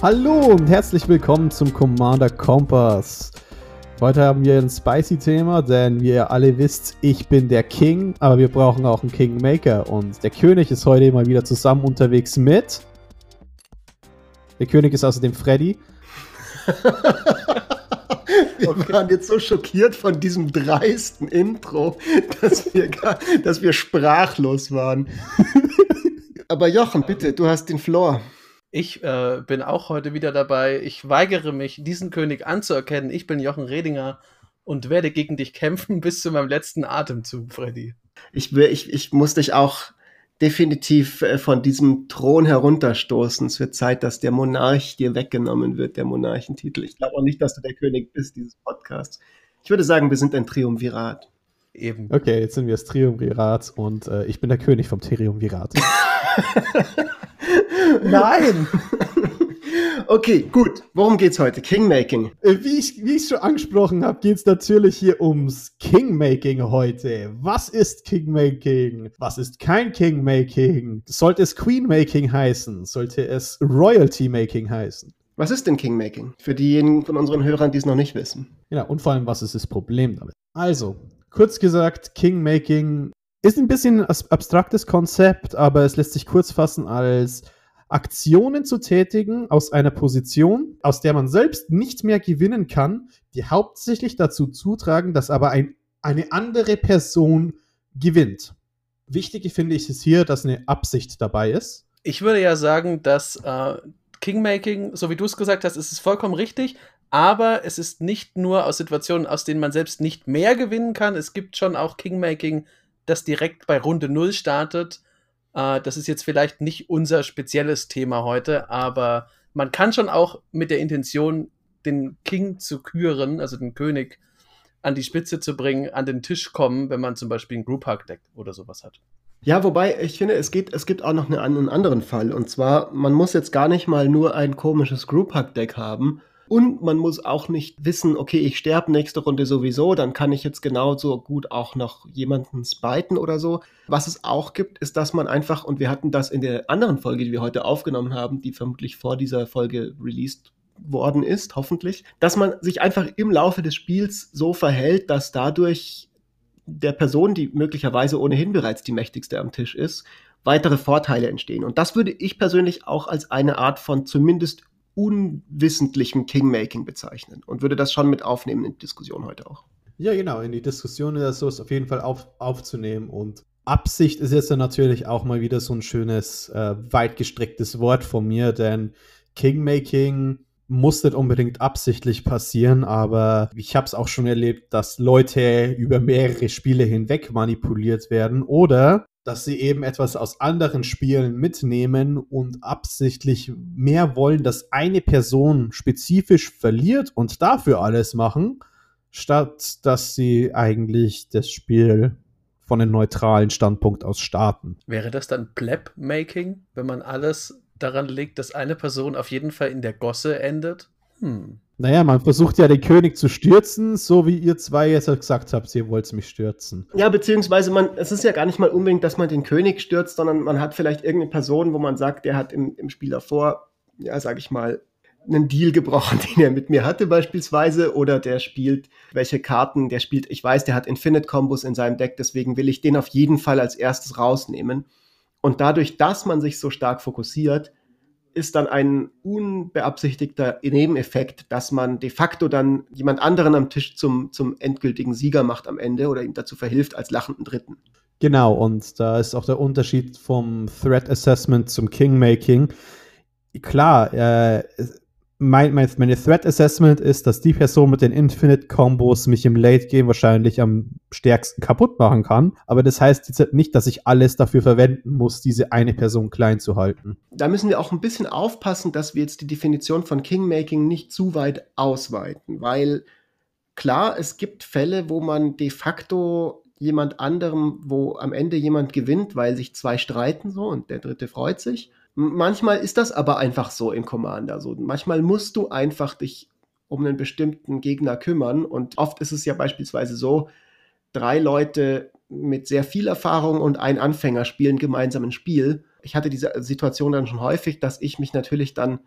Hallo und herzlich willkommen zum Commander Kompass. Heute haben wir ein spicy Thema, denn wie ihr alle wisst, ich bin der King, aber wir brauchen auch einen Kingmaker und der König ist heute mal wieder zusammen unterwegs mit. Der König ist außerdem Freddy. wir okay. waren jetzt so schockiert von diesem dreisten Intro, dass wir, gar, dass wir sprachlos waren. aber Jochen, bitte, du hast den Floor. Ich äh, bin auch heute wieder dabei. Ich weigere mich, diesen König anzuerkennen. Ich bin Jochen Redinger und werde gegen dich kämpfen bis zu meinem letzten Atemzug, Freddy. Ich, ich, ich muss dich auch definitiv äh, von diesem Thron herunterstoßen. Es wird Zeit, dass der Monarch dir weggenommen wird, der Monarchentitel. Ich glaube auch nicht, dass du der König bist dieses Podcasts. Ich würde sagen, wir sind ein Triumvirat. Eben. Okay, jetzt sind wir das Triumvirat und äh, ich bin der König vom Triumvirat. Nein! Okay, gut. Worum geht's heute? Kingmaking. Äh, wie ich, wie ich schon angesprochen habe, geht's natürlich hier ums Kingmaking heute. Was ist Kingmaking? Was ist kein Kingmaking? Sollte es Queenmaking heißen? Sollte es Royalty-Making heißen? Was ist denn Kingmaking? Für diejenigen von unseren Hörern, die es noch nicht wissen. Ja, und vor allem, was ist das Problem damit? Also, kurz gesagt, Kingmaking ist ein bisschen ein abstraktes Konzept, aber es lässt sich kurz fassen als Aktionen zu tätigen aus einer Position, aus der man selbst nicht mehr gewinnen kann, die hauptsächlich dazu zutragen, dass aber ein, eine andere Person gewinnt. Wichtig finde ich es hier, dass eine Absicht dabei ist. Ich würde ja sagen, dass äh, Kingmaking, so wie du es gesagt hast, ist es vollkommen richtig, aber es ist nicht nur aus Situationen, aus denen man selbst nicht mehr gewinnen kann. Es gibt schon auch Kingmaking, das direkt bei Runde 0 startet äh, das ist jetzt vielleicht nicht unser spezielles Thema heute, aber man kann schon auch mit der Intention, den King zu küren, also den König an die Spitze zu bringen, an den Tisch kommen, wenn man zum Beispiel ein Group Hug Deck oder sowas hat. Ja, wobei ich finde, es, geht, es gibt auch noch eine, einen anderen Fall. Und zwar, man muss jetzt gar nicht mal nur ein komisches Group Hug Deck haben, und man muss auch nicht wissen, okay, ich sterbe nächste Runde sowieso, dann kann ich jetzt genauso gut auch noch jemanden spiten oder so. Was es auch gibt, ist, dass man einfach, und wir hatten das in der anderen Folge, die wir heute aufgenommen haben, die vermutlich vor dieser Folge released worden ist, hoffentlich, dass man sich einfach im Laufe des Spiels so verhält, dass dadurch der Person, die möglicherweise ohnehin bereits die mächtigste am Tisch ist, weitere Vorteile entstehen. Und das würde ich persönlich auch als eine Art von zumindest unwissentlichem Kingmaking bezeichnen und würde das schon mit aufnehmen in die Diskussion heute auch. Ja, genau, in die Diskussion ist das auf jeden Fall auf, aufzunehmen und Absicht ist jetzt natürlich auch mal wieder so ein schönes, äh, weit gestrecktes Wort von mir, denn Kingmaking muss nicht unbedingt absichtlich passieren, aber ich habe es auch schon erlebt, dass Leute über mehrere Spiele hinweg manipuliert werden oder dass sie eben etwas aus anderen Spielen mitnehmen und absichtlich mehr wollen, dass eine Person spezifisch verliert und dafür alles machen, statt dass sie eigentlich das Spiel von einem neutralen Standpunkt aus starten. Wäre das dann Pleb-Making, wenn man alles daran legt, dass eine Person auf jeden Fall in der Gosse endet? Hm. Naja, man versucht ja den König zu stürzen, so wie ihr zwei jetzt gesagt habt, ihr wollt mich stürzen. Ja, beziehungsweise man, es ist ja gar nicht mal unbedingt, dass man den König stürzt, sondern man hat vielleicht irgendeine Person, wo man sagt, der hat im, im Spiel davor, ja, sag ich mal, einen Deal gebrochen, den er mit mir hatte beispielsweise, oder der spielt welche Karten, der spielt, ich weiß, der hat Infinite Combos in seinem Deck, deswegen will ich den auf jeden Fall als erstes rausnehmen. Und dadurch, dass man sich so stark fokussiert, ist dann ein unbeabsichtigter Nebeneffekt, dass man de facto dann jemand anderen am Tisch zum, zum endgültigen Sieger macht am Ende oder ihm dazu verhilft als lachenden Dritten. Genau, und da ist auch der Unterschied vom Threat Assessment zum Kingmaking. Klar, äh, mein, mein, meine Threat Assessment ist, dass die Person mit den Infinite Combos mich im Late Game wahrscheinlich am stärksten kaputt machen kann. Aber das heißt jetzt nicht, dass ich alles dafür verwenden muss, diese eine Person klein zu halten. Da müssen wir auch ein bisschen aufpassen, dass wir jetzt die Definition von Kingmaking nicht zu weit ausweiten, weil klar, es gibt Fälle, wo man de facto jemand anderem, wo am Ende jemand gewinnt, weil sich zwei streiten so und der dritte freut sich. Manchmal ist das aber einfach so in Commander. So. Manchmal musst du einfach dich um einen bestimmten Gegner kümmern. Und oft ist es ja beispielsweise so, drei Leute mit sehr viel Erfahrung und ein Anfänger spielen gemeinsam ein Spiel. Ich hatte diese Situation dann schon häufig, dass ich mich natürlich dann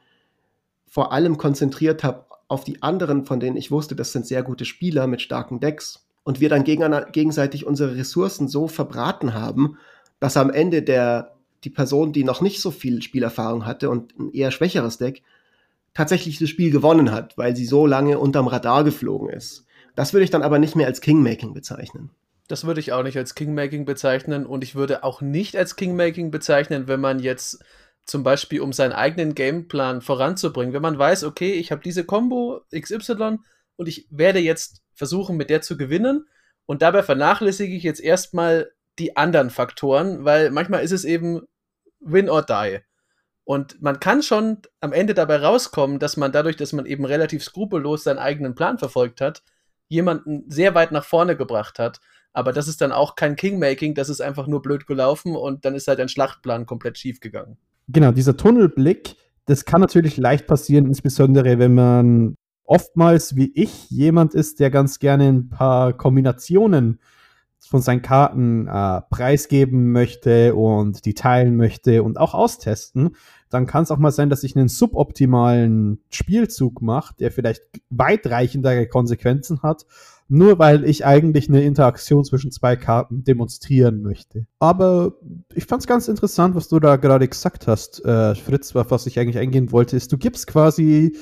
vor allem konzentriert habe auf die anderen, von denen ich wusste, das sind sehr gute Spieler mit starken Decks und wir dann gegenseitig unsere Ressourcen so verbraten haben, dass am Ende der, die Person, die noch nicht so viel Spielerfahrung hatte und ein eher schwächeres Deck, tatsächlich das Spiel gewonnen hat, weil sie so lange unterm Radar geflogen ist. Das würde ich dann aber nicht mehr als Kingmaking bezeichnen. Das würde ich auch nicht als Kingmaking bezeichnen und ich würde auch nicht als Kingmaking bezeichnen, wenn man jetzt zum Beispiel, um seinen eigenen Gameplan voranzubringen, wenn man weiß, okay, ich habe diese Combo XY und ich werde jetzt versuchen, mit der zu gewinnen und dabei vernachlässige ich jetzt erstmal die anderen Faktoren, weil manchmal ist es eben Win or Die. Und man kann schon am Ende dabei rauskommen, dass man dadurch, dass man eben relativ skrupellos seinen eigenen Plan verfolgt hat, jemanden sehr weit nach vorne gebracht hat. Aber das ist dann auch kein Kingmaking, das ist einfach nur blöd gelaufen und dann ist halt ein Schlachtplan komplett schief gegangen. Genau, dieser Tunnelblick, das kann natürlich leicht passieren, insbesondere wenn man oftmals wie ich jemand ist, der ganz gerne ein paar Kombinationen von seinen Karten äh, preisgeben möchte und die teilen möchte und auch austesten, dann kann es auch mal sein, dass ich einen suboptimalen Spielzug mache, der vielleicht weitreichendere Konsequenzen hat, nur weil ich eigentlich eine Interaktion zwischen zwei Karten demonstrieren möchte. Aber ich fand es ganz interessant, was du da gerade gesagt hast, äh, Fritz, was ich eigentlich eingehen wollte, ist, du gibst quasi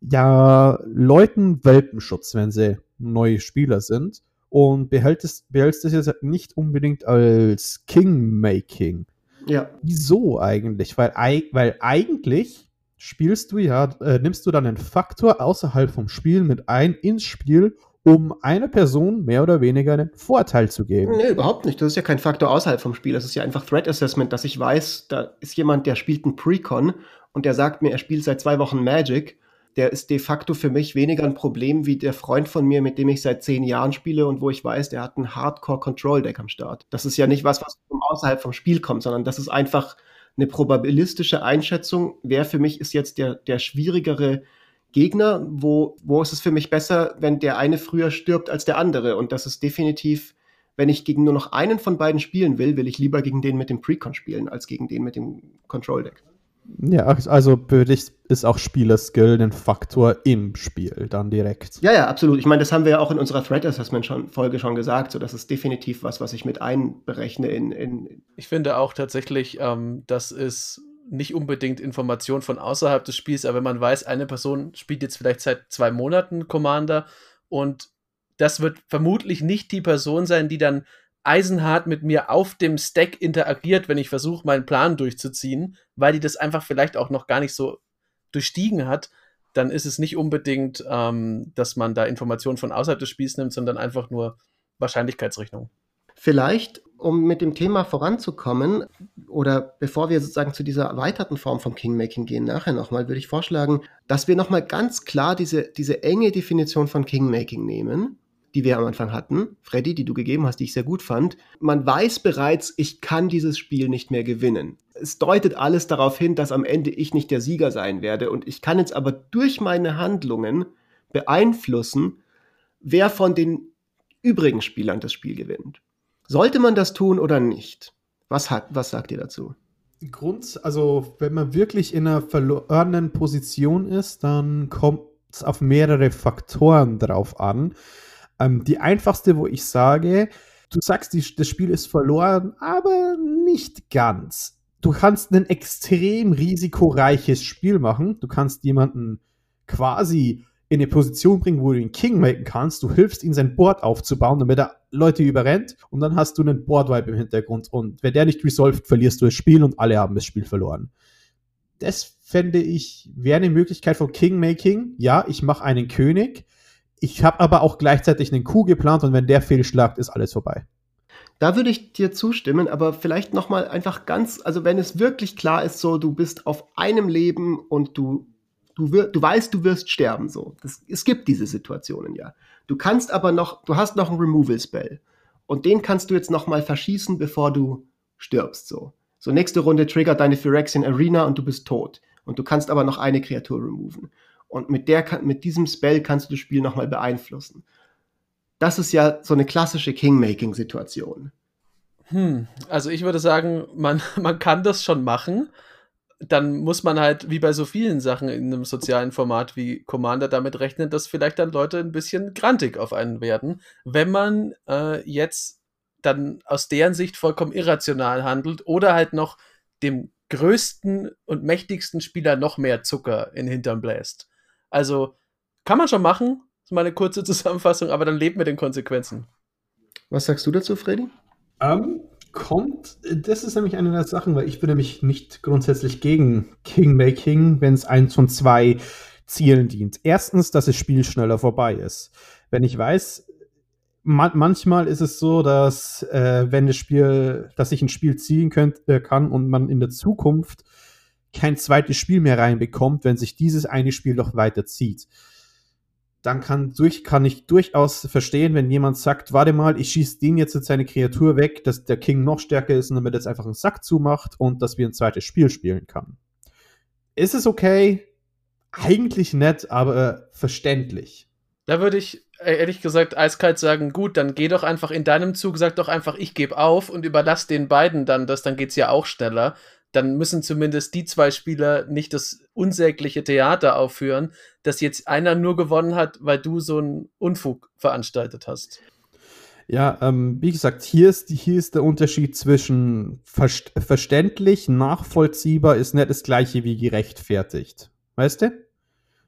ja Leuten Welpenschutz, wenn sie neue Spieler sind und behältst, behältst es jetzt nicht unbedingt als Kingmaking. Ja. Wieso eigentlich? Weil, weil eigentlich spielst du ja, äh, nimmst du dann einen Faktor außerhalb vom Spiel mit ein ins Spiel, um einer Person mehr oder weniger einen Vorteil zu geben. Nee, überhaupt nicht. Das ist ja kein Faktor außerhalb vom Spiel. Das ist ja einfach Threat Assessment, dass ich weiß, da ist jemand, der spielt einen Precon und der sagt mir, er spielt seit zwei Wochen Magic der ist de facto für mich weniger ein Problem wie der Freund von mir, mit dem ich seit zehn Jahren spiele und wo ich weiß, der hat ein Hardcore-Control-Deck am Start. Das ist ja nicht was, was von außerhalb vom Spiel kommt, sondern das ist einfach eine probabilistische Einschätzung. Wer für mich ist jetzt der, der schwierigere Gegner? Wo, wo ist es für mich besser, wenn der eine früher stirbt als der andere? Und das ist definitiv, wenn ich gegen nur noch einen von beiden spielen will, will ich lieber gegen den mit dem Precon spielen, als gegen den mit dem Control-Deck. Ja, also ist auch Spielerskill ein Faktor im Spiel dann direkt. Ja, ja, absolut. Ich meine, das haben wir ja auch in unserer Threat Assessment schon, Folge schon gesagt. So, das ist definitiv was, was ich mit einberechne in. in ich finde auch tatsächlich, ähm, das ist nicht unbedingt Information von außerhalb des Spiels, aber wenn man weiß, eine Person spielt jetzt vielleicht seit zwei Monaten Commander und das wird vermutlich nicht die Person sein, die dann eisenhart mit mir auf dem Stack interagiert, wenn ich versuche, meinen Plan durchzuziehen, weil die das einfach vielleicht auch noch gar nicht so durchstiegen hat, dann ist es nicht unbedingt, ähm, dass man da Informationen von außerhalb des Spiels nimmt, sondern einfach nur Wahrscheinlichkeitsrechnung. Vielleicht, um mit dem Thema voranzukommen, oder bevor wir sozusagen zu dieser erweiterten Form vom Kingmaking gehen, nachher nochmal, würde ich vorschlagen, dass wir nochmal ganz klar diese, diese enge Definition von Kingmaking nehmen die wir am Anfang hatten, Freddy, die du gegeben hast, die ich sehr gut fand. Man weiß bereits, ich kann dieses Spiel nicht mehr gewinnen. Es deutet alles darauf hin, dass am Ende ich nicht der Sieger sein werde und ich kann jetzt aber durch meine Handlungen beeinflussen, wer von den übrigen Spielern das Spiel gewinnt. Sollte man das tun oder nicht? Was, hat, was sagt ihr dazu? Grund, also wenn man wirklich in einer verlorenen Position ist, dann kommt es auf mehrere Faktoren drauf an. Ähm, die einfachste, wo ich sage, du sagst, die, das Spiel ist verloren, aber nicht ganz. Du kannst ein extrem risikoreiches Spiel machen. Du kannst jemanden quasi in eine Position bringen, wo du den King machen kannst. Du hilfst ihm sein Board aufzubauen, damit er Leute überrennt und dann hast du einen Board-Wipe im Hintergrund und wenn der nicht resolved, verlierst du das Spiel und alle haben das Spiel verloren. Das fände ich, wäre eine Möglichkeit von Kingmaking. Ja, ich mache einen König, ich habe aber auch gleichzeitig einen Coup geplant und wenn der fehlschlagt, ist alles vorbei. Da würde ich dir zustimmen, aber vielleicht noch mal einfach ganz, also wenn es wirklich klar ist, so du bist auf einem Leben und du du, wir, du weißt, du wirst sterben, so. Das, es gibt diese Situationen ja. Du kannst aber noch, du hast noch einen Removal Spell und den kannst du jetzt noch mal verschießen, bevor du stirbst, so. So nächste Runde triggert deine Phyrexian Arena und du bist tot und du kannst aber noch eine Kreatur removen. Und mit, der, mit diesem Spell kannst du das Spiel nochmal beeinflussen. Das ist ja so eine klassische Kingmaking-Situation. Hm, also ich würde sagen, man, man kann das schon machen, dann muss man halt, wie bei so vielen Sachen in einem sozialen Format wie Commander, damit rechnen, dass vielleicht dann Leute ein bisschen grantig auf einen werden, wenn man äh, jetzt dann aus deren Sicht vollkommen irrational handelt oder halt noch dem größten und mächtigsten Spieler noch mehr Zucker in den Hintern bläst. Also kann man schon machen, ist mal eine kurze Zusammenfassung, aber dann lebt mit den Konsequenzen. Was sagst du dazu, Freddy? Ähm, kommt, das ist nämlich eine der Sachen, weil ich bin nämlich nicht grundsätzlich gegen Kingmaking, wenn es eins von zwei Zielen dient. Erstens, dass das Spiel schneller vorbei ist. Wenn ich weiß, man manchmal ist es so, dass äh, wenn das Spiel, dass ich ein Spiel ziehen könnt, äh, kann und man in der Zukunft kein zweites Spiel mehr reinbekommt, wenn sich dieses eine Spiel noch weiter zieht dann kann, durch, kann ich durchaus verstehen, wenn jemand sagt, warte mal, ich schieße den jetzt, jetzt seine Kreatur weg, dass der King noch stärker ist und damit jetzt einfach einen Sack zumacht und dass wir ein zweites Spiel spielen kann. Ist es okay? Eigentlich nett, aber verständlich. Da würde ich äh, ehrlich gesagt eiskalt sagen, gut, dann geh doch einfach in deinem Zug, sag doch einfach, ich gebe auf und überlass den beiden dann das, dann geht's ja auch schneller dann müssen zumindest die zwei Spieler nicht das unsägliche Theater aufführen, dass jetzt einer nur gewonnen hat, weil du so einen Unfug veranstaltet hast. Ja, ähm, wie gesagt, hier ist, hier ist der Unterschied zwischen verst verständlich, nachvollziehbar ist nicht das gleiche wie gerechtfertigt. Weißt du?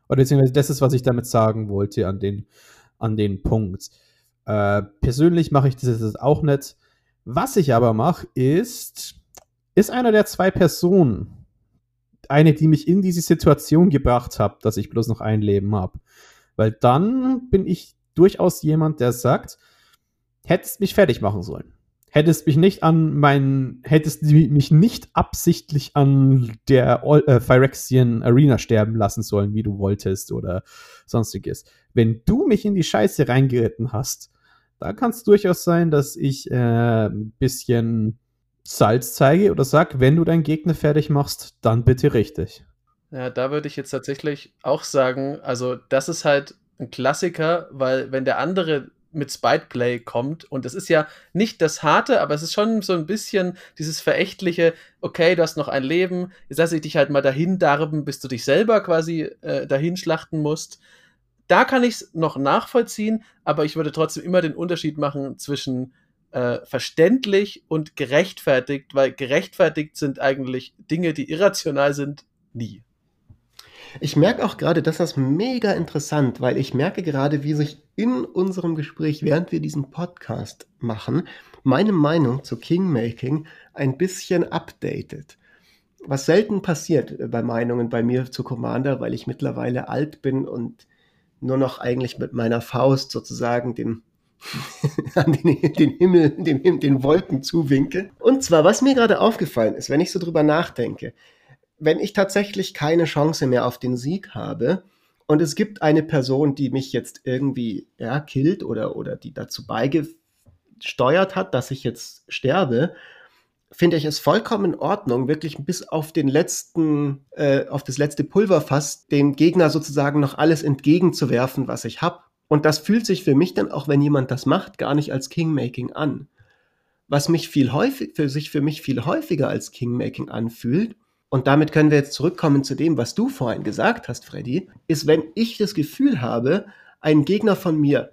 Oder beziehungsweise das ist, was ich damit sagen wollte an den, an den Punkt. Äh, persönlich mache ich das auch nicht. Was ich aber mache, ist, ist einer der zwei Personen eine, die mich in diese Situation gebracht hat, dass ich bloß noch ein Leben habe. Weil dann bin ich durchaus jemand, der sagt, hättest mich fertig machen sollen. Hättest mich nicht an meinen, hättest mich nicht absichtlich an der äh, Phyrexian Arena sterben lassen sollen, wie du wolltest oder sonstiges. Wenn du mich in die Scheiße reingeritten hast, da kann es durchaus sein, dass ich äh, ein bisschen Salz zeige oder sag, wenn du deinen Gegner fertig machst, dann bitte richtig. Ja, da würde ich jetzt tatsächlich auch sagen, also das ist halt ein Klassiker, weil wenn der andere mit Spiteplay kommt und es ist ja nicht das harte, aber es ist schon so ein bisschen dieses verächtliche, okay, du hast noch ein Leben, jetzt lasse ich dich halt mal dahin darben, bis du dich selber quasi äh, dahin schlachten musst. Da kann ich es noch nachvollziehen, aber ich würde trotzdem immer den Unterschied machen zwischen äh, verständlich und gerechtfertigt, weil gerechtfertigt sind eigentlich Dinge, die irrational sind, nie. Ich merke auch gerade, das ist mega interessant, weil ich merke gerade, wie sich in unserem Gespräch, während wir diesen Podcast machen, meine Meinung zu Kingmaking ein bisschen updated. Was selten passiert bei Meinungen bei mir zu Commander, weil ich mittlerweile alt bin und nur noch eigentlich mit meiner Faust sozusagen den an den, den Himmel, den, den Wolken zuwinke. Und zwar, was mir gerade aufgefallen ist, wenn ich so drüber nachdenke, wenn ich tatsächlich keine Chance mehr auf den Sieg habe und es gibt eine Person, die mich jetzt irgendwie ja, killt oder, oder die dazu beigesteuert hat, dass ich jetzt sterbe, finde ich es vollkommen in Ordnung, wirklich bis auf den letzten, äh, auf das letzte Pulverfass dem Gegner sozusagen noch alles entgegenzuwerfen, was ich habe und das fühlt sich für mich dann auch, wenn jemand das macht, gar nicht als Kingmaking an. Was mich viel häufig, für sich für mich viel häufiger als Kingmaking anfühlt, und damit können wir jetzt zurückkommen zu dem, was du vorhin gesagt hast, Freddy, ist, wenn ich das Gefühl habe, ein Gegner von mir,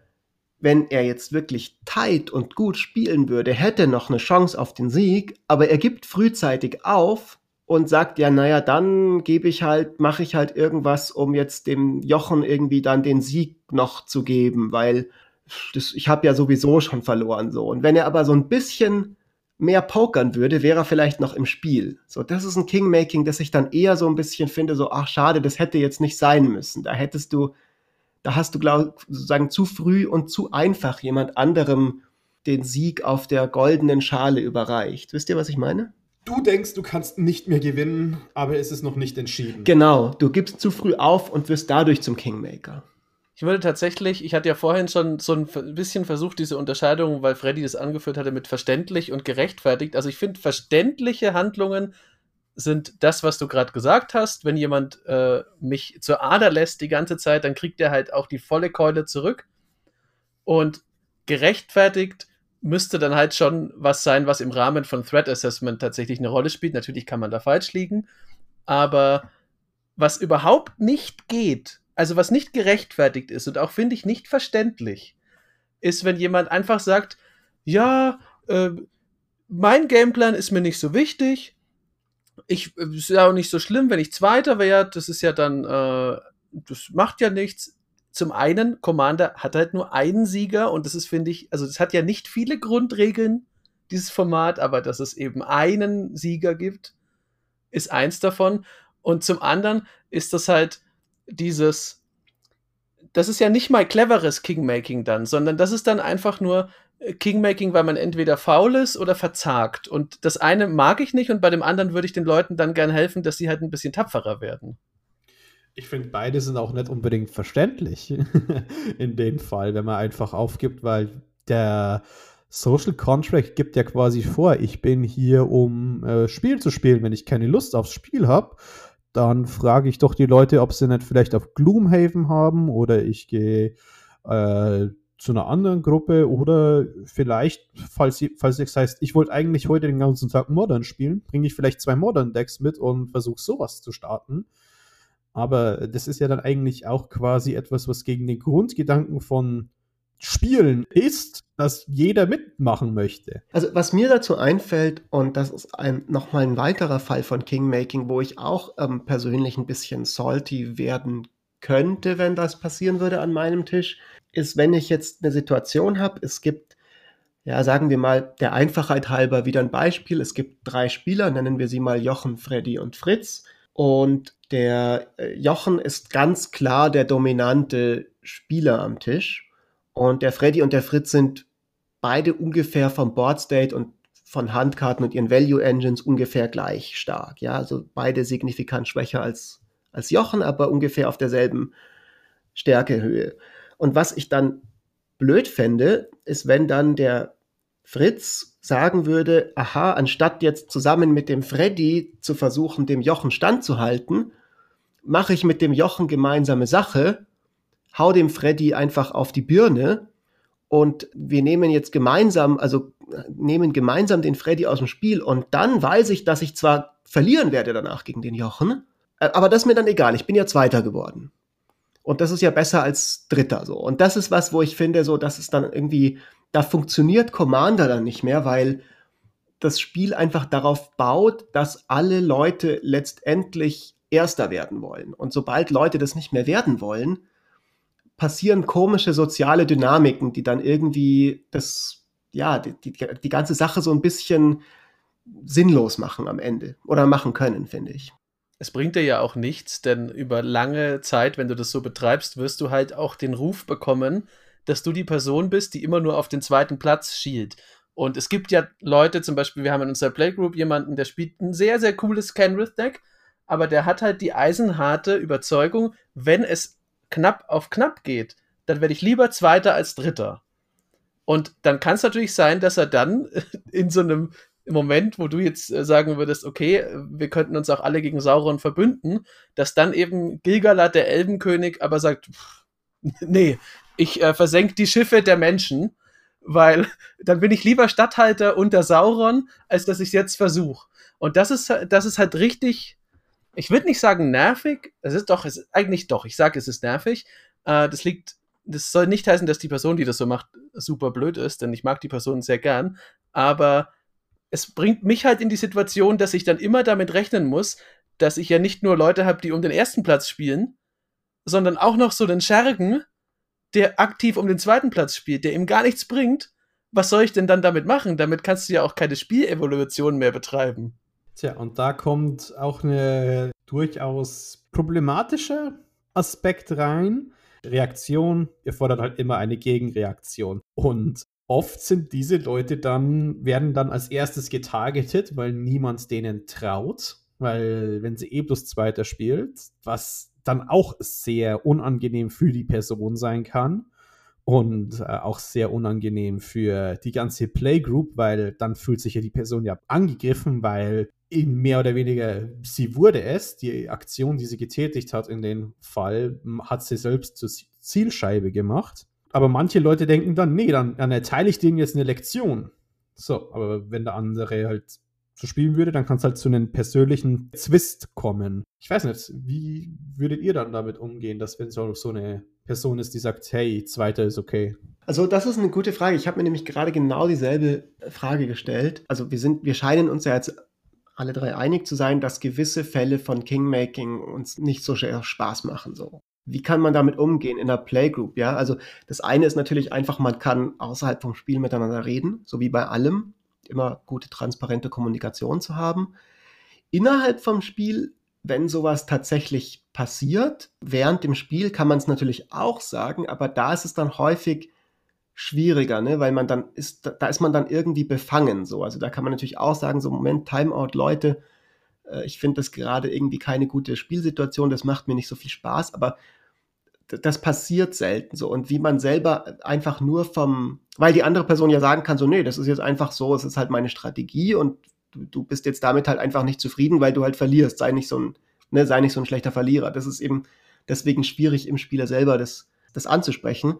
wenn er jetzt wirklich tight und gut spielen würde, hätte noch eine Chance auf den Sieg, aber er gibt frühzeitig auf, und sagt, ja, naja, dann gebe ich halt, mache ich halt irgendwas, um jetzt dem Jochen irgendwie dann den Sieg noch zu geben, weil das, ich habe ja sowieso schon verloren so. Und wenn er aber so ein bisschen mehr pokern würde, wäre er vielleicht noch im Spiel. So, das ist ein Kingmaking, das ich dann eher so ein bisschen finde, so, ach schade, das hätte jetzt nicht sein müssen. Da hättest du, da hast du, glaube ich, sozusagen zu früh und zu einfach jemand anderem den Sieg auf der goldenen Schale überreicht. Wisst ihr, was ich meine? Du denkst, du kannst nicht mehr gewinnen, aber es ist noch nicht entschieden. Genau, du gibst zu früh auf und wirst dadurch zum Kingmaker. Ich würde tatsächlich, ich hatte ja vorhin schon so ein bisschen versucht, diese Unterscheidung, weil Freddy das angeführt hatte, mit verständlich und gerechtfertigt. Also ich finde, verständliche Handlungen sind das, was du gerade gesagt hast. Wenn jemand äh, mich zur Ader lässt die ganze Zeit, dann kriegt er halt auch die volle Keule zurück. Und gerechtfertigt müsste dann halt schon was sein, was im Rahmen von Threat Assessment tatsächlich eine Rolle spielt. Natürlich kann man da falsch liegen, Aber was überhaupt nicht geht, also was nicht gerechtfertigt ist und auch finde ich nicht verständlich, ist, wenn jemand einfach sagt, ja, äh, mein Gameplan ist mir nicht so wichtig. Ich äh, ist ja auch nicht so schlimm, wenn ich Zweiter werde. Das ist ja dann, äh, das macht ja nichts. Zum einen, Commander hat halt nur einen Sieger und das ist, finde ich, also das hat ja nicht viele Grundregeln, dieses Format, aber dass es eben einen Sieger gibt, ist eins davon. Und zum anderen ist das halt dieses, das ist ja nicht mal cleveres Kingmaking dann, sondern das ist dann einfach nur äh, Kingmaking, weil man entweder faul ist oder verzagt. Und das eine mag ich nicht und bei dem anderen würde ich den Leuten dann gern helfen, dass sie halt ein bisschen tapferer werden. Ich finde, beide sind auch nicht unbedingt verständlich in dem Fall, wenn man einfach aufgibt, weil der Social Contract gibt ja quasi vor, ich bin hier, um äh, Spiel zu spielen. Wenn ich keine Lust aufs Spiel habe, dann frage ich doch die Leute, ob sie nicht vielleicht auf Gloomhaven haben oder ich gehe äh, zu einer anderen Gruppe oder vielleicht, falls, falls es heißt, ich wollte eigentlich heute den ganzen Tag Modern spielen, bringe ich vielleicht zwei Modern Decks mit und versuche sowas zu starten. Aber das ist ja dann eigentlich auch quasi etwas, was gegen den Grundgedanken von Spielen ist, dass jeder mitmachen möchte. Also was mir dazu einfällt, und das ist ein, nochmal ein weiterer Fall von Kingmaking, wo ich auch ähm, persönlich ein bisschen salty werden könnte, wenn das passieren würde an meinem Tisch, ist, wenn ich jetzt eine Situation habe, es gibt, ja, sagen wir mal, der Einfachheit halber wieder ein Beispiel, es gibt drei Spieler, nennen wir sie mal Jochen, Freddy und Fritz. Und der äh, Jochen ist ganz klar der dominante Spieler am Tisch und der Freddy und der Fritz sind beide ungefähr vom Board State und von Handkarten und ihren Value Engines ungefähr gleich stark. Ja, also beide signifikant schwächer als, als Jochen, aber ungefähr auf derselben Stärkehöhe. Und was ich dann blöd fände, ist, wenn dann der Fritz sagen würde, aha, anstatt jetzt zusammen mit dem Freddy zu versuchen, dem Jochen standzuhalten, mache ich mit dem Jochen gemeinsame Sache hau dem Freddy einfach auf die Birne und wir nehmen jetzt gemeinsam, also nehmen gemeinsam den Freddy aus dem Spiel und dann weiß ich, dass ich zwar verlieren werde danach gegen den Jochen, äh, aber das ist mir dann egal, ich bin ja Zweiter geworden. Und das ist ja besser als Dritter so. Und das ist was, wo ich finde, so, dass es dann irgendwie, da funktioniert Commander dann nicht mehr, weil das Spiel einfach darauf baut, dass alle Leute letztendlich Erster werden wollen. Und sobald Leute das nicht mehr werden wollen, passieren komische soziale Dynamiken, die dann irgendwie das, ja, die, die, die ganze Sache so ein bisschen sinnlos machen am Ende oder machen können, finde ich. Es bringt dir ja auch nichts, denn über lange Zeit, wenn du das so betreibst, wirst du halt auch den Ruf bekommen, dass du die Person bist, die immer nur auf den zweiten Platz schielt. Und es gibt ja Leute, zum Beispiel, wir haben in unserer Playgroup jemanden, der spielt ein sehr, sehr cooles Kenrith-Deck, aber der hat halt die eisenharte Überzeugung, wenn es knapp auf knapp geht, dann werde ich lieber Zweiter als Dritter. Und dann kann es natürlich sein, dass er dann in so einem Moment, wo du jetzt äh, sagen würdest, okay, wir könnten uns auch alle gegen Sauron verbünden, dass dann eben Gilgalad, der Elbenkönig, aber sagt, pff, nee, ich äh, versenke die Schiffe der Menschen, weil dann bin ich lieber Statthalter unter Sauron, als dass ich es jetzt versuche. Und das ist, das ist halt richtig ich würde nicht sagen nervig, es ist doch, es ist eigentlich doch, ich sage, es ist nervig. Äh, das liegt, das soll nicht heißen, dass die Person, die das so macht, super blöd ist, denn ich mag die Person sehr gern, aber es bringt mich halt in die Situation, dass ich dann immer damit rechnen muss, dass ich ja nicht nur Leute habe, die um den ersten Platz spielen, sondern auch noch so den Schergen, der aktiv um den zweiten Platz spielt, der ihm gar nichts bringt. Was soll ich denn dann damit machen? Damit kannst du ja auch keine Spielevolution mehr betreiben. Tja, und da kommt auch eine durchaus problematischer Aspekt rein. Reaktion erfordert halt immer eine Gegenreaktion. Und oft sind diese Leute dann, werden dann als erstes getargetet, weil niemand denen traut. Weil wenn sie eh plus Zweiter spielt, was dann auch sehr unangenehm für die Person sein kann und äh, auch sehr unangenehm für die ganze Playgroup, weil dann fühlt sich ja die Person ja angegriffen, weil in mehr oder weniger sie wurde es, die Aktion, die sie getätigt hat in dem Fall, hat sie selbst zur Zielscheibe gemacht. Aber manche Leute denken dann, nee, dann, dann erteile ich denen jetzt eine Lektion. So, aber wenn der andere halt so spielen würde, dann kann es halt zu einem persönlichen Zwist kommen. Ich weiß nicht, wie würdet ihr dann damit umgehen, dass wenn so, so eine Person ist, die sagt, hey, zweiter ist okay? Also das ist eine gute Frage. Ich habe mir nämlich gerade genau dieselbe Frage gestellt. Also wir sind, wir scheinen uns ja jetzt alle drei einig zu sein, dass gewisse Fälle von Kingmaking uns nicht so sehr Spaß machen. So. Wie kann man damit umgehen in der Playgroup? Ja, also das eine ist natürlich einfach, man kann außerhalb vom Spiel miteinander reden, so wie bei allem immer gute, transparente Kommunikation zu haben. Innerhalb vom Spiel, wenn sowas tatsächlich passiert, während dem Spiel kann man es natürlich auch sagen, aber da ist es dann häufig schwieriger, ne? weil man dann ist, da ist man dann irgendwie befangen. So. Also da kann man natürlich auch sagen, so Moment, Timeout, Leute, äh, ich finde das gerade irgendwie keine gute Spielsituation, das macht mir nicht so viel Spaß, aber das passiert selten so. Und wie man selber einfach nur vom, weil die andere Person ja sagen kann, so, nee, das ist jetzt einfach so, es ist halt meine Strategie und du, du bist jetzt damit halt einfach nicht zufrieden, weil du halt verlierst. Sei nicht so ein, ne, sei nicht so ein schlechter Verlierer. Das ist eben deswegen schwierig im Spieler selber das, das anzusprechen.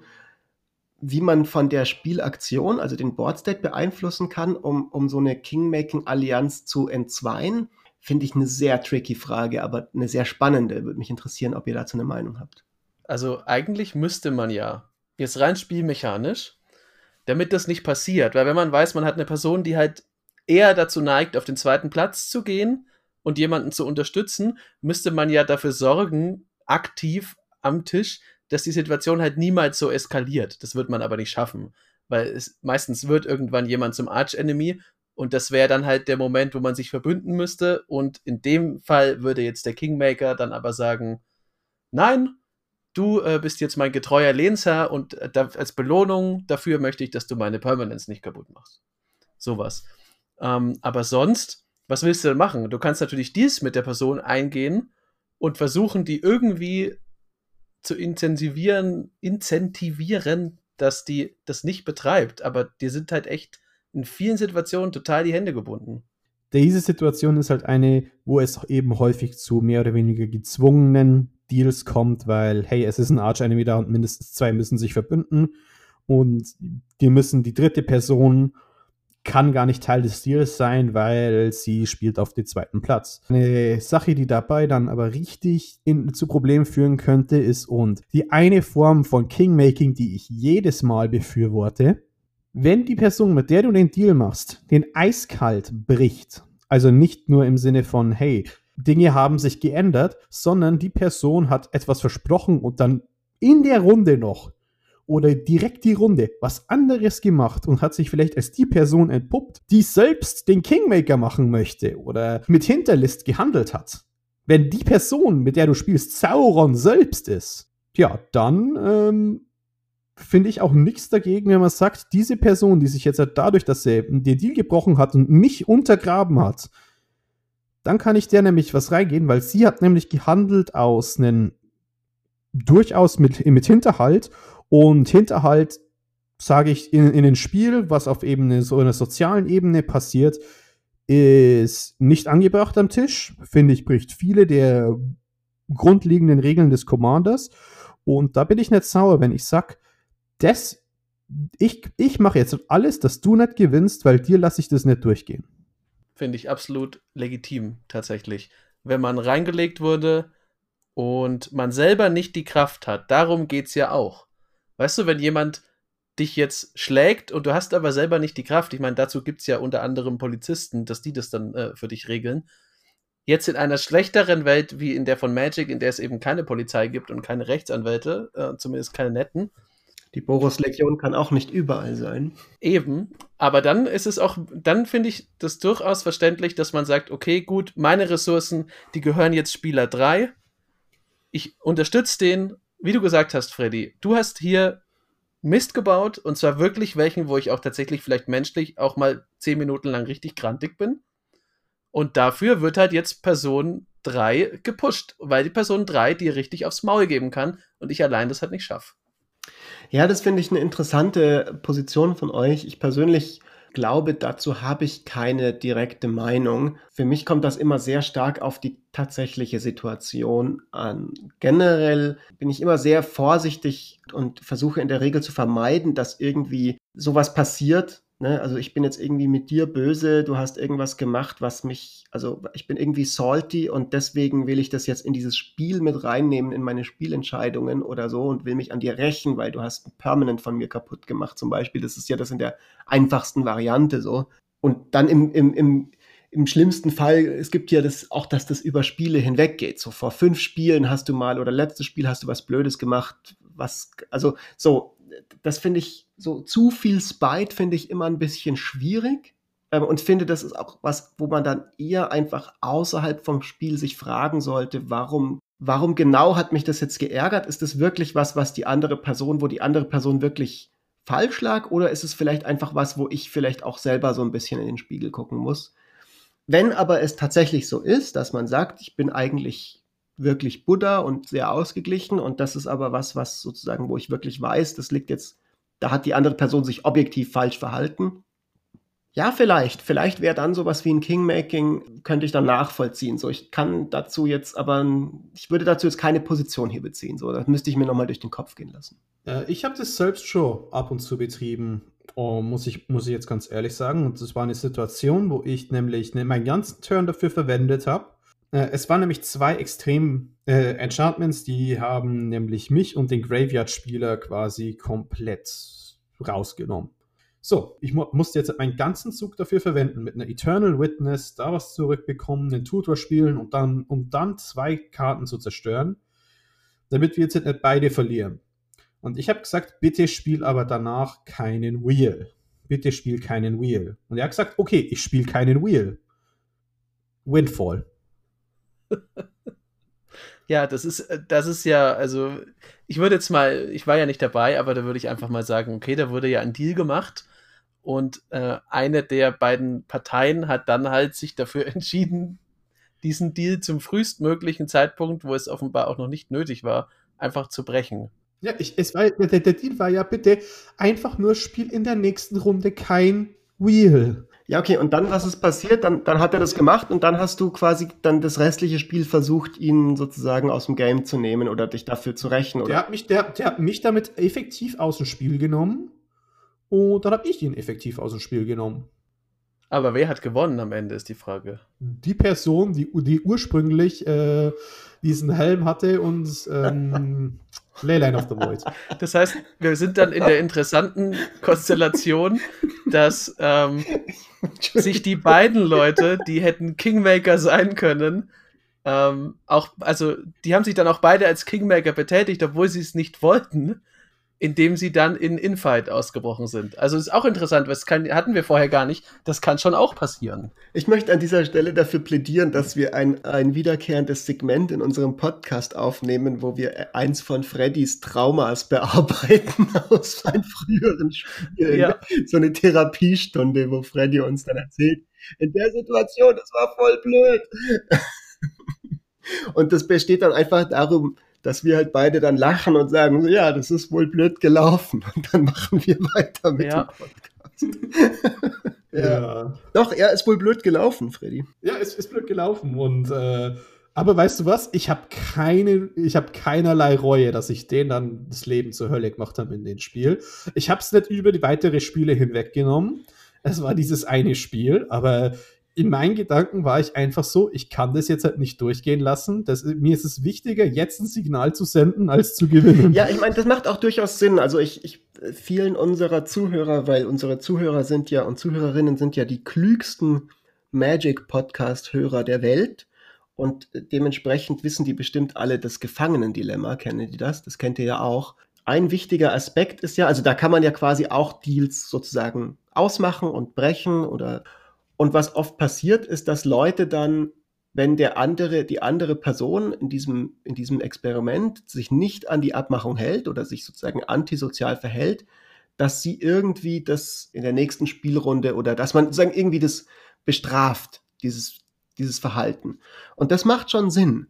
Wie man von der Spielaktion, also den Boardstate beeinflussen kann, um, um so eine Kingmaking-Allianz zu entzweien, finde ich eine sehr tricky Frage, aber eine sehr spannende. Würde mich interessieren, ob ihr dazu eine Meinung habt. Also eigentlich müsste man ja, jetzt rein spielmechanisch, damit das nicht passiert, weil wenn man weiß, man hat eine Person, die halt eher dazu neigt, auf den zweiten Platz zu gehen und jemanden zu unterstützen, müsste man ja dafür sorgen, aktiv am Tisch, dass die Situation halt niemals so eskaliert. Das wird man aber nicht schaffen, weil es meistens wird irgendwann jemand zum Arch-Enemy und das wäre dann halt der Moment, wo man sich verbünden müsste und in dem Fall würde jetzt der Kingmaker dann aber sagen, nein, du äh, bist jetzt mein getreuer Lehnsherr und äh, da, als Belohnung dafür möchte ich, dass du meine Permanence nicht kaputt machst. Sowas. Ähm, aber sonst, was willst du denn machen? Du kannst natürlich dies mit der Person eingehen und versuchen, die irgendwie zu intensivieren, incentivieren, dass die das nicht betreibt. Aber dir sind halt echt in vielen Situationen total die Hände gebunden. Diese Situation ist halt eine, wo es eben häufig zu mehr oder weniger gezwungenen Deals kommt, weil, hey, es ist ein Arch-Enemy da und mindestens zwei müssen sich verbünden und die müssen, die dritte Person kann gar nicht Teil des Deals sein, weil sie spielt auf den zweiten Platz. Eine Sache, die dabei dann aber richtig in, zu Problemen führen könnte, ist und die eine Form von Kingmaking, die ich jedes Mal befürworte, wenn die Person, mit der du den Deal machst, den eiskalt bricht, also nicht nur im Sinne von, hey, Dinge haben sich geändert, sondern die Person hat etwas versprochen und dann in der Runde noch oder direkt die Runde was anderes gemacht und hat sich vielleicht als die Person entpuppt, die selbst den Kingmaker machen möchte oder mit Hinterlist gehandelt hat. Wenn die Person, mit der du spielst, Sauron selbst ist, ja, dann ähm, finde ich auch nichts dagegen, wenn man sagt, diese Person, die sich jetzt dadurch, dass sie den Deal gebrochen hat und mich untergraben hat, dann kann ich der nämlich was reingehen, weil sie hat nämlich gehandelt aus einem durchaus mit, mit Hinterhalt und Hinterhalt, sage ich, in, in den Spiel, was auf eben so einer sozialen Ebene passiert, ist nicht angebracht am Tisch. Finde ich, bricht viele der grundlegenden Regeln des Commanders. Und da bin ich nicht sauer, wenn ich sage, das, ich, ich mache jetzt alles, dass du nicht gewinnst, weil dir lasse ich das nicht durchgehen finde ich absolut legitim tatsächlich. Wenn man reingelegt wurde und man selber nicht die Kraft hat, darum geht es ja auch. Weißt du, wenn jemand dich jetzt schlägt und du hast aber selber nicht die Kraft, ich meine, dazu gibt es ja unter anderem Polizisten, dass die das dann äh, für dich regeln. Jetzt in einer schlechteren Welt wie in der von Magic, in der es eben keine Polizei gibt und keine Rechtsanwälte, äh, zumindest keine netten, die Boros-Legion kann auch nicht überall sein. Eben, aber dann ist es auch, dann finde ich das durchaus verständlich, dass man sagt, okay, gut, meine Ressourcen, die gehören jetzt Spieler 3. Ich unterstütze den, wie du gesagt hast, Freddy. Du hast hier Mist gebaut und zwar wirklich welchen, wo ich auch tatsächlich vielleicht menschlich auch mal zehn Minuten lang richtig grantig bin. Und dafür wird halt jetzt Person 3 gepusht, weil die Person 3 dir richtig aufs Maul geben kann und ich allein das halt nicht schaffe. Ja, das finde ich eine interessante Position von euch. Ich persönlich glaube, dazu habe ich keine direkte Meinung. Für mich kommt das immer sehr stark auf die tatsächliche Situation an. Generell bin ich immer sehr vorsichtig und versuche in der Regel zu vermeiden, dass irgendwie sowas passiert, Ne? Also ich bin jetzt irgendwie mit dir böse, du hast irgendwas gemacht, was mich, also ich bin irgendwie salty und deswegen will ich das jetzt in dieses Spiel mit reinnehmen, in meine Spielentscheidungen oder so und will mich an dir rächen, weil du hast Permanent von mir kaputt gemacht zum Beispiel. Das ist ja das in der einfachsten Variante so. Und dann im, im, im, im schlimmsten Fall, es gibt ja das auch, dass das über Spiele hinweggeht. So vor fünf Spielen hast du mal oder letztes Spiel hast du was Blödes gemacht, was, also so, das finde ich, so zu viel Spite finde ich immer ein bisschen schwierig. Ähm, und finde, das ist auch was, wo man dann eher einfach außerhalb vom Spiel sich fragen sollte, warum, warum genau hat mich das jetzt geärgert? Ist das wirklich was, was die andere Person, wo die andere Person wirklich falsch lag? Oder ist es vielleicht einfach was, wo ich vielleicht auch selber so ein bisschen in den Spiegel gucken muss? Wenn aber es tatsächlich so ist, dass man sagt, ich bin eigentlich wirklich Buddha und sehr ausgeglichen und das ist aber was, was sozusagen, wo ich wirklich weiß, das liegt jetzt, da hat die andere Person sich objektiv falsch verhalten. Ja, vielleicht. Vielleicht wäre dann sowas wie ein Kingmaking, könnte ich dann nachvollziehen. So, ich kann dazu jetzt aber, ich würde dazu jetzt keine Position hier beziehen. So, das müsste ich mir nochmal durch den Kopf gehen lassen. Äh, ich habe das selbst schon ab und zu betrieben. Oh, muss, ich, muss ich jetzt ganz ehrlich sagen. Und das war eine Situation, wo ich nämlich ne, meinen ganzen Turn dafür verwendet habe. Äh, es waren nämlich zwei extrem äh, Enchantments, die haben nämlich mich und den Graveyard-Spieler quasi komplett rausgenommen. So, ich mu musste jetzt meinen ganzen Zug dafür verwenden, mit einer Eternal Witness da was zurückbekommen, einen Tutor spielen und dann, um dann zwei Karten zu zerstören, damit wir jetzt nicht beide verlieren. Und ich habe gesagt, bitte spiel aber danach keinen Wheel. Bitte spiel keinen Wheel. Und er hat gesagt, okay, ich spiele keinen Wheel. Windfall. ja, das ist, äh, das ist ja, also, ich würde jetzt mal, ich war ja nicht dabei, aber da würde ich einfach mal sagen, okay, da wurde ja ein Deal gemacht und äh, eine der beiden Parteien hat dann halt sich dafür entschieden, diesen Deal zum frühestmöglichen Zeitpunkt, wo es offenbar auch noch nicht nötig war, einfach zu brechen. Ja, ich, es war, der, der Deal war ja bitte einfach nur Spiel in der nächsten Runde kein Wheel. Ja, okay, und dann, was ist passiert? Dann, dann hat er das gemacht und dann hast du quasi dann das restliche Spiel versucht, ihn sozusagen aus dem Game zu nehmen oder dich dafür zu rächen. Oder? Der, hat mich, der, der hat mich damit effektiv aus dem Spiel genommen und dann habe ich ihn effektiv aus dem Spiel genommen. Aber wer hat gewonnen am Ende, ist die Frage. Die Person, die, die ursprünglich äh, diesen Helm hatte und ähm, Leyline of the Void. Das heißt, wir sind dann in der interessanten Konstellation, dass ähm, sich die beiden Leute, die hätten Kingmaker sein können, ähm, auch, also die haben sich dann auch beide als Kingmaker betätigt, obwohl sie es nicht wollten indem sie dann in Infight ausgebrochen sind. Also ist auch interessant, was kann, hatten wir vorher gar nicht. Das kann schon auch passieren. Ich möchte an dieser Stelle dafür plädieren, dass wir ein, ein wiederkehrendes Segment in unserem Podcast aufnehmen, wo wir eins von Freddys Traumas bearbeiten aus seinen früheren Spielen. Ja. So eine Therapiestunde, wo Freddy uns dann erzählt, in der Situation, das war voll blöd. Und das besteht dann einfach darum, dass wir halt beide dann lachen und sagen, ja, das ist wohl blöd gelaufen. Und dann machen wir weiter mit ja. dem Podcast. ja. ja. Doch, er ist wohl blöd gelaufen, Freddy. Ja, es ist blöd gelaufen. Und äh, aber weißt du was? Ich habe keine, ich habe keinerlei Reue, dass ich den dann das Leben zur Hölle gemacht habe in dem Spiel. Ich habe es nicht über die weiteren Spiele hinweggenommen. Es war dieses eine Spiel, aber in meinen Gedanken war ich einfach so, ich kann das jetzt halt nicht durchgehen lassen. Das, mir ist es wichtiger, jetzt ein Signal zu senden, als zu gewinnen. Ja, ich meine, das macht auch durchaus Sinn. Also ich, ich, vielen unserer Zuhörer, weil unsere Zuhörer sind ja und Zuhörerinnen sind ja die klügsten Magic-Podcast-Hörer der Welt. Und dementsprechend wissen die bestimmt alle das Gefangenendilemma. Kennen die das? Das kennt ihr ja auch. Ein wichtiger Aspekt ist ja, also da kann man ja quasi auch Deals sozusagen ausmachen und brechen oder und was oft passiert, ist, dass Leute dann, wenn der andere, die andere Person in diesem, in diesem Experiment sich nicht an die Abmachung hält oder sich sozusagen antisozial verhält, dass sie irgendwie das in der nächsten Spielrunde oder dass man sozusagen irgendwie das bestraft, dieses, dieses Verhalten. Und das macht schon Sinn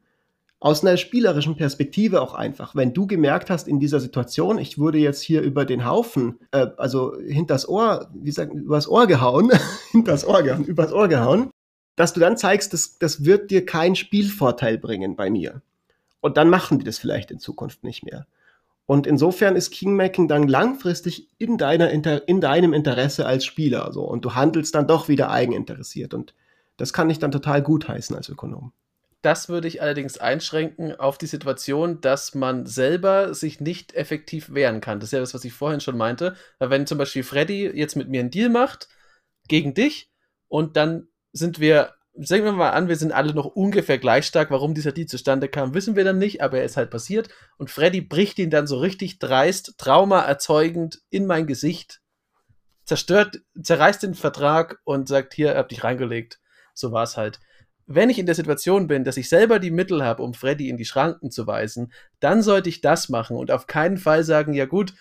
aus einer spielerischen Perspektive auch einfach. Wenn du gemerkt hast in dieser Situation, ich wurde jetzt hier über den Haufen, äh, also hinters Ohr, wie sagt, übers Ohr gehauen, hinters Ohr gehauen, übers Ohr gehauen, dass du dann zeigst, das, das wird dir keinen Spielvorteil bringen bei mir. Und dann machen die das vielleicht in Zukunft nicht mehr. Und insofern ist Kingmaking dann langfristig in, deiner Inter in deinem Interesse als Spieler. So. Und du handelst dann doch wieder eigeninteressiert. Und das kann ich dann total gutheißen als Ökonom. Das würde ich allerdings einschränken auf die Situation, dass man selber sich nicht effektiv wehren kann. Das ist ja das, was ich vorhin schon meinte. Wenn zum Beispiel Freddy jetzt mit mir einen Deal macht gegen dich und dann sind wir, sagen wir mal an, wir sind alle noch ungefähr gleich stark. Warum dieser Deal zustande kam, wissen wir dann nicht, aber er ist halt passiert. Und Freddy bricht ihn dann so richtig dreist, traumaerzeugend in mein Gesicht, zerstört, zerreißt den Vertrag und sagt, hier, hab dich reingelegt. So war es halt wenn ich in der Situation bin, dass ich selber die Mittel habe, um Freddy in die Schranken zu weisen, dann sollte ich das machen und auf keinen Fall sagen, ja gut,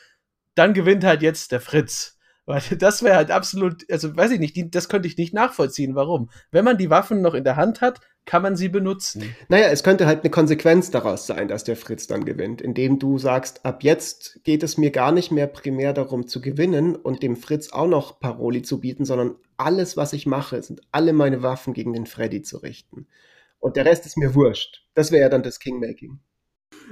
dann gewinnt halt jetzt der Fritz. Weil das wäre halt absolut, also weiß ich nicht, die, das könnte ich nicht nachvollziehen. Warum? Wenn man die Waffen noch in der Hand hat, kann man sie benutzen. Naja, es könnte halt eine Konsequenz daraus sein, dass der Fritz dann gewinnt, indem du sagst, ab jetzt geht es mir gar nicht mehr primär darum zu gewinnen und dem Fritz auch noch Paroli zu bieten, sondern alles, was ich mache, sind alle meine Waffen gegen den Freddy zu richten. Und der Rest ist mir wurscht. Das wäre ja dann das Kingmaking.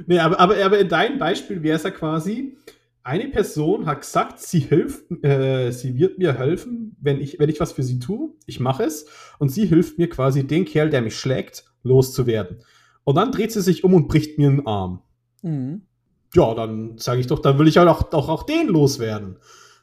Nee, aber, aber, aber in deinem Beispiel wäre es ja quasi, eine Person hat gesagt, sie hilft, äh, sie wird mir helfen, wenn ich, wenn ich was für sie tue. Ich mache es. Und sie hilft mir quasi, den Kerl, der mich schlägt, loszuwerden. Und dann dreht sie sich um und bricht mir einen Arm. Mhm. Ja, dann sage ich doch, dann will ich halt auch, auch, auch den loswerden,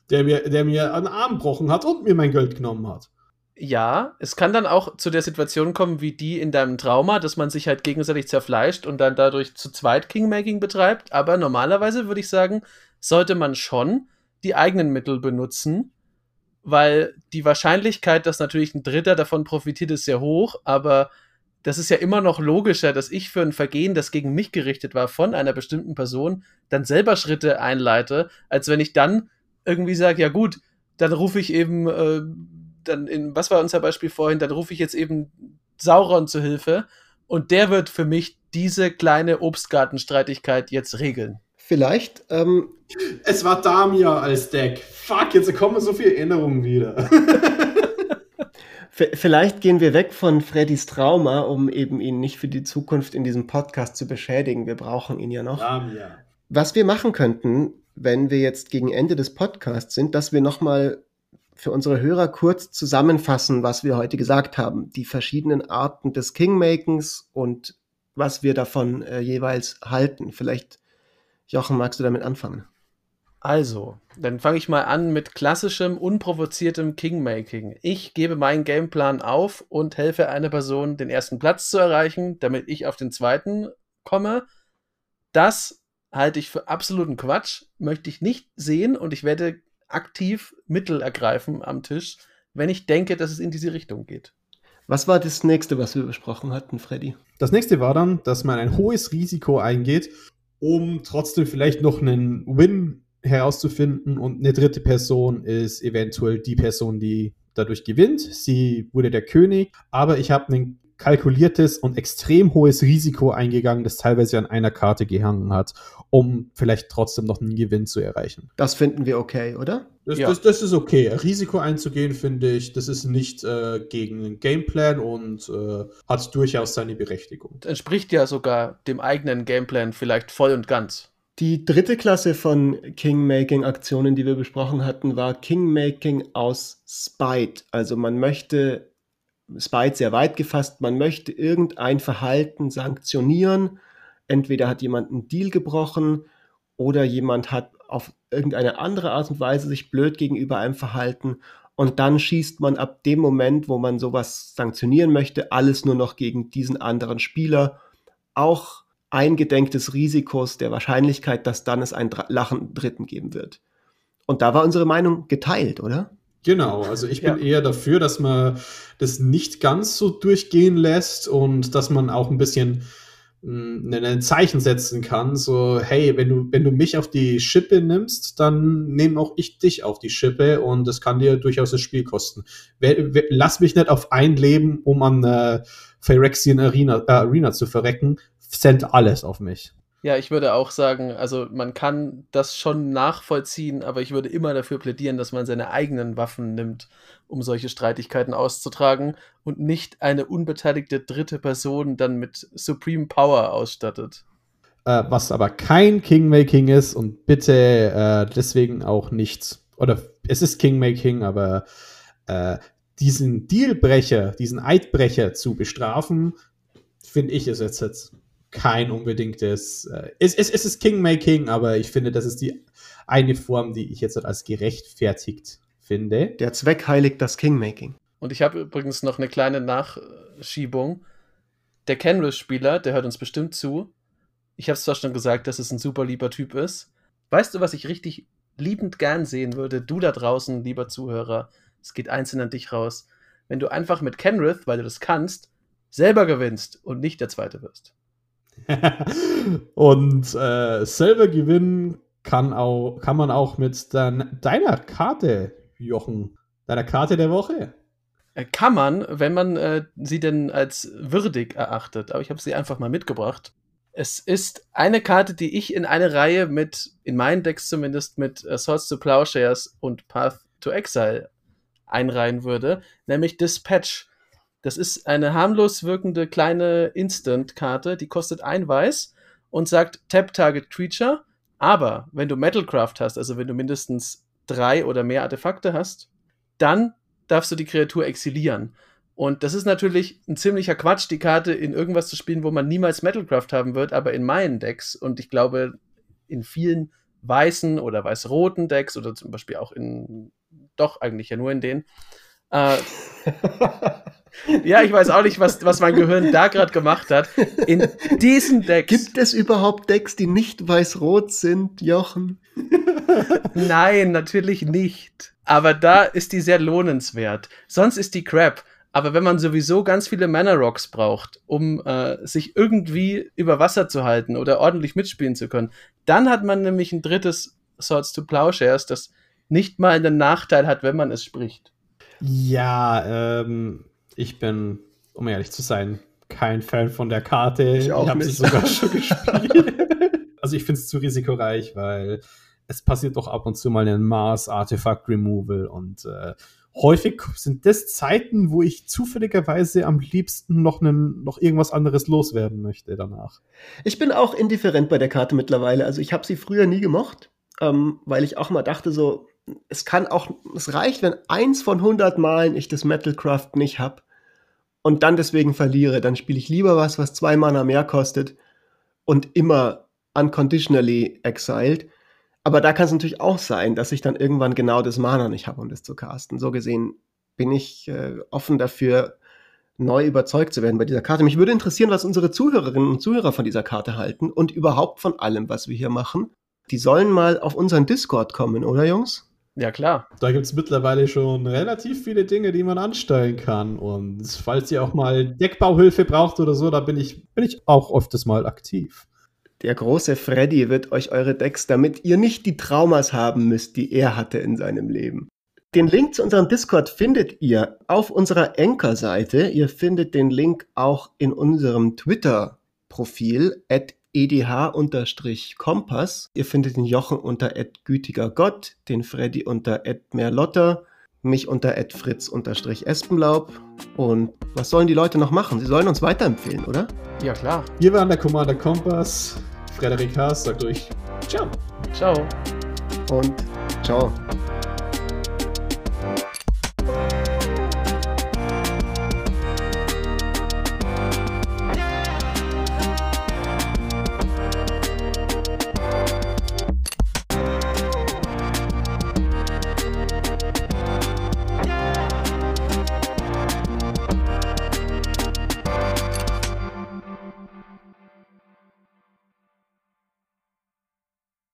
der mir, der mir einen Arm gebrochen hat und mir mein Geld genommen hat. Ja, es kann dann auch zu der Situation kommen, wie die in deinem Trauma, dass man sich halt gegenseitig zerfleischt und dann dadurch zu zweit Kingmaking betreibt. Aber normalerweise würde ich sagen, sollte man schon die eigenen Mittel benutzen, weil die Wahrscheinlichkeit, dass natürlich ein Dritter davon profitiert, ist sehr hoch, aber das ist ja immer noch logischer, dass ich für ein Vergehen, das gegen mich gerichtet war, von einer bestimmten Person, dann selber Schritte einleite, als wenn ich dann irgendwie sage, ja gut, dann rufe ich eben, äh, dann in, was war unser Beispiel vorhin, dann rufe ich jetzt eben Sauron zu Hilfe und der wird für mich diese kleine Obstgartenstreitigkeit jetzt regeln. Vielleicht. Ähm, es war Damia als Deck. Fuck, jetzt kommen so viele Erinnerungen wieder. Vielleicht gehen wir weg von Freddys Trauma, um eben ihn nicht für die Zukunft in diesem Podcast zu beschädigen. Wir brauchen ihn ja noch. Damia. Was wir machen könnten, wenn wir jetzt gegen Ende des Podcasts sind, dass wir nochmal für unsere Hörer kurz zusammenfassen, was wir heute gesagt haben. Die verschiedenen Arten des Kingmakings und was wir davon äh, jeweils halten. Vielleicht Jochen, magst du damit anfangen? Also, dann fange ich mal an mit klassischem, unprovoziertem Kingmaking. Ich gebe meinen Gameplan auf und helfe einer Person, den ersten Platz zu erreichen, damit ich auf den zweiten komme. Das halte ich für absoluten Quatsch, möchte ich nicht sehen und ich werde aktiv Mittel ergreifen am Tisch, wenn ich denke, dass es in diese Richtung geht. Was war das nächste, was wir besprochen hatten, Freddy? Das nächste war dann, dass man ein hohes Risiko eingeht um trotzdem vielleicht noch einen Win herauszufinden. Und eine dritte Person ist eventuell die Person, die dadurch gewinnt. Sie wurde der König, aber ich habe ein kalkuliertes und extrem hohes Risiko eingegangen, das teilweise an einer Karte gehangen hat, um vielleicht trotzdem noch einen Gewinn zu erreichen. Das finden wir okay, oder? Das, ja. das, das ist okay. Risiko einzugehen, finde ich, das ist nicht äh, gegen den Gameplan und äh, hat durchaus seine Berechtigung. Entspricht ja sogar dem eigenen Gameplan vielleicht voll und ganz. Die dritte Klasse von Kingmaking-Aktionen, die wir besprochen hatten, war Kingmaking aus Spite. Also man möchte, Spite sehr weit gefasst, man möchte irgendein Verhalten sanktionieren. Entweder hat jemand einen Deal gebrochen oder jemand hat auf irgendeine andere Art und Weise sich blöd gegenüber einem verhalten und dann schießt man ab dem Moment, wo man sowas sanktionieren möchte, alles nur noch gegen diesen anderen Spieler. Auch eingedenk des Risikos der Wahrscheinlichkeit, dass dann es einen lachenden Dritten geben wird. Und da war unsere Meinung geteilt, oder? Genau, also ich bin ja. eher dafür, dass man das nicht ganz so durchgehen lässt und dass man auch ein bisschen ein Zeichen setzen kann, so, hey, wenn du, wenn du mich auf die Schippe nimmst, dann nehme auch ich dich auf die Schippe und das kann dir durchaus das Spiel kosten. Lass mich nicht auf ein Leben, um an äh, Phyrexian Arena, äh, Arena zu verrecken, send alles auf mich. Ja, ich würde auch sagen, also man kann das schon nachvollziehen, aber ich würde immer dafür plädieren, dass man seine eigenen Waffen nimmt, um solche Streitigkeiten auszutragen und nicht eine unbeteiligte dritte Person dann mit Supreme Power ausstattet. äh, was aber kein Kingmaking ist und bitte äh, deswegen auch nichts, oder es ist Kingmaking, aber äh, diesen Dealbrecher, diesen Eidbrecher zu bestrafen, finde ich, ist jetzt, jetzt kein unbedingtes. Äh, es, es, es ist Kingmaking, aber ich finde, das ist die eine Form, die ich jetzt als gerechtfertigt finde. Der Zweck heiligt das Kingmaking. Und ich habe übrigens noch eine kleine Nachschiebung. Der Kenris-Spieler, der hört uns bestimmt zu. Ich habe es zwar schon gesagt, dass es ein super lieber Typ ist. Weißt du, was ich richtig liebend gern sehen würde? Du da draußen, lieber Zuhörer, es geht einzeln an dich raus. Wenn du einfach mit Kenrith, weil du das kannst, selber gewinnst und nicht der Zweite wirst. und äh, selber gewinnen kann, auch, kann man auch mit dein, deiner Karte, Jochen. Deiner Karte der Woche. Äh, kann man, wenn man äh, sie denn als würdig erachtet. Aber ich habe sie einfach mal mitgebracht. Es ist eine Karte, die ich in eine Reihe mit, in meinen Decks zumindest, mit äh, Swords to Plowshares und Path to Exile einreihen würde, nämlich Dispatch. Das ist eine harmlos wirkende kleine Instant-Karte, die kostet ein Weiß und sagt Tap Target Creature. Aber wenn du Metalcraft hast, also wenn du mindestens drei oder mehr Artefakte hast, dann darfst du die Kreatur exilieren. Und das ist natürlich ein ziemlicher Quatsch, die Karte in irgendwas zu spielen, wo man niemals Metalcraft haben wird, aber in meinen Decks und ich glaube in vielen weißen oder weiß-roten Decks oder zum Beispiel auch in, doch eigentlich ja nur in denen, äh, ja, ich weiß auch nicht, was, was mein Gehirn da gerade gemacht hat. In diesen Decks. Gibt es überhaupt Decks, die nicht weiß-rot sind, Jochen? Nein, natürlich nicht. Aber da ist die sehr lohnenswert. Sonst ist die Crap. Aber wenn man sowieso ganz viele Mana Rocks braucht, um äh, sich irgendwie über Wasser zu halten oder ordentlich mitspielen zu können, dann hat man nämlich ein drittes Swords to Plowshares, das nicht mal einen Nachteil hat, wenn man es spricht. Ja, ähm, ich bin, um ehrlich zu sein, kein Fan von der Karte. Ich, ich habe sie sogar schon gespielt. also ich finde es zu risikoreich, weil es passiert doch ab und zu mal ein Mars Artifact Removal und äh, häufig sind das Zeiten, wo ich zufälligerweise am liebsten noch, einen, noch irgendwas anderes loswerden möchte danach. Ich bin auch indifferent bei der Karte mittlerweile. Also ich habe sie früher nie gemocht, ähm, weil ich auch mal dachte so, es kann auch, es reicht, wenn eins von 100 Malen ich das Metalcraft nicht habe und dann deswegen verliere, dann spiele ich lieber was, was zwei Mana mehr kostet und immer unconditionally exiled. Aber da kann es natürlich auch sein, dass ich dann irgendwann genau das Mana nicht habe, um das zu casten. So gesehen bin ich äh, offen dafür, neu überzeugt zu werden bei dieser Karte. Mich würde interessieren, was unsere Zuhörerinnen und Zuhörer von dieser Karte halten und überhaupt von allem, was wir hier machen. Die sollen mal auf unseren Discord kommen, oder Jungs? Ja, klar. Da gibt es mittlerweile schon relativ viele Dinge, die man anstellen kann. Und falls ihr auch mal Deckbauhilfe braucht oder so, da bin ich, bin ich auch öfters mal aktiv. Der große Freddy wird euch eure Decks, damit ihr nicht die Traumas haben müsst, die er hatte in seinem Leben. Den Link zu unserem Discord findet ihr auf unserer Anchor-Seite. Ihr findet den Link auch in unserem Twitter-Profil at edh-kompass. Ihr findet den Jochen unter gütiger Gott, den Freddy unter merlotter, mich unter fritz-espenlaub. Und was sollen die Leute noch machen? Sie sollen uns weiterempfehlen, oder? Ja, klar. Wir waren der Commander Kompass. Frederik Haas sagt euch Ciao. Ciao. Und ciao.